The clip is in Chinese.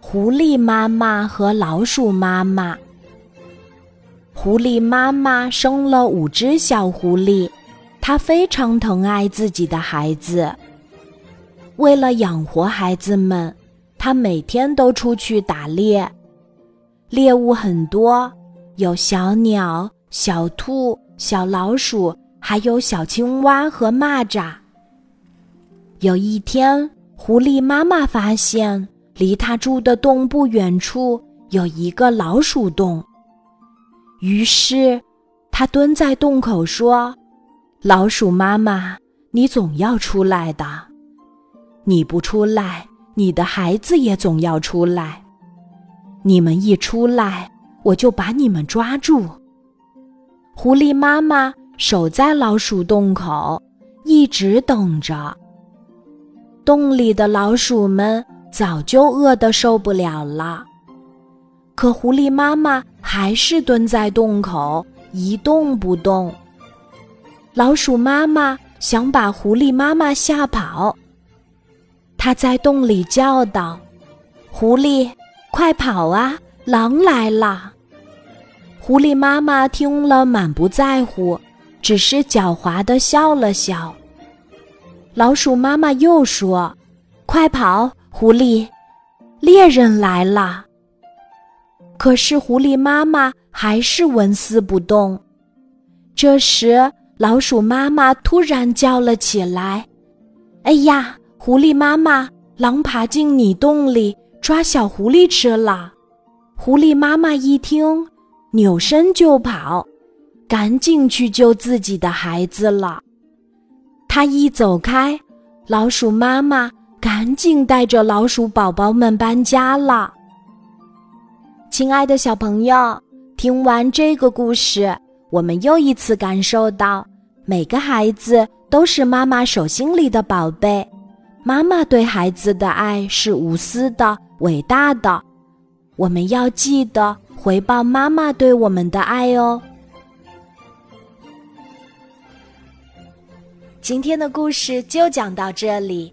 狐狸妈妈和老鼠妈妈。狐狸妈妈生了五只小狐狸，她非常疼爱自己的孩子。为了养活孩子们，她每天都出去打猎，猎物很多，有小鸟、小兔、小老鼠，还有小青蛙和蚂蚱。有一天，狐狸妈妈发现，离他住的洞不远处有一个老鼠洞。于是，他蹲在洞口说：“老鼠妈妈，你总要出来的。你不出来，你的孩子也总要出来。你们一出来，我就把你们抓住。”狐狸妈妈守在老鼠洞口，一直等着。洞里的老鼠们早就饿得受不了了，可狐狸妈妈还是蹲在洞口一动不动。老鼠妈妈想把狐狸妈妈吓跑，它在洞里叫道：“狐狸，快跑啊，狼来了！”狐狸妈妈听了满不在乎，只是狡猾的笑了笑。老鼠妈妈又说：“快跑，狐狸，猎人来了。”可是狐狸妈妈还是纹丝不动。这时，老鼠妈妈突然叫了起来：“哎呀，狐狸妈妈，狼爬进你洞里抓小狐狸吃了！”狐狸妈妈一听，扭身就跑，赶紧去救自己的孩子了。他一走开，老鼠妈妈赶紧带着老鼠宝宝们搬家了。亲爱的小朋友，听完这个故事，我们又一次感受到，每个孩子都是妈妈手心里的宝贝，妈妈对孩子的爱是无私的、伟大的。我们要记得回报妈妈对我们的爱哦。今天的故事就讲到这里，